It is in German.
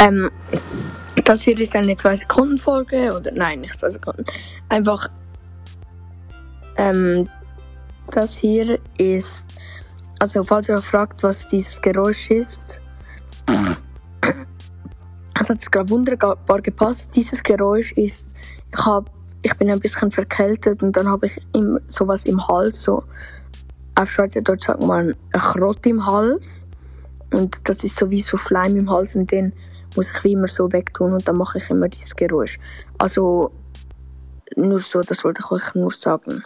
Ähm, das hier ist eine 2-Sekunden-Folge, oder nein, nicht 2 Sekunden. Einfach, ähm, das hier ist, also falls ihr euch fragt, was dieses Geräusch ist, es hat es gerade wunderbar gepasst. Dieses Geräusch ist, ich hab, ich bin ein bisschen verkältet und dann habe ich im, sowas im Hals, so auf Schweizerdeutsch sagt man ein Krott im Hals und das ist so wie so Schleim im Hals und den muss ich wie immer so wegtun und dann mache ich immer dieses Geräusch. Also nur so, das wollte ich euch nur sagen.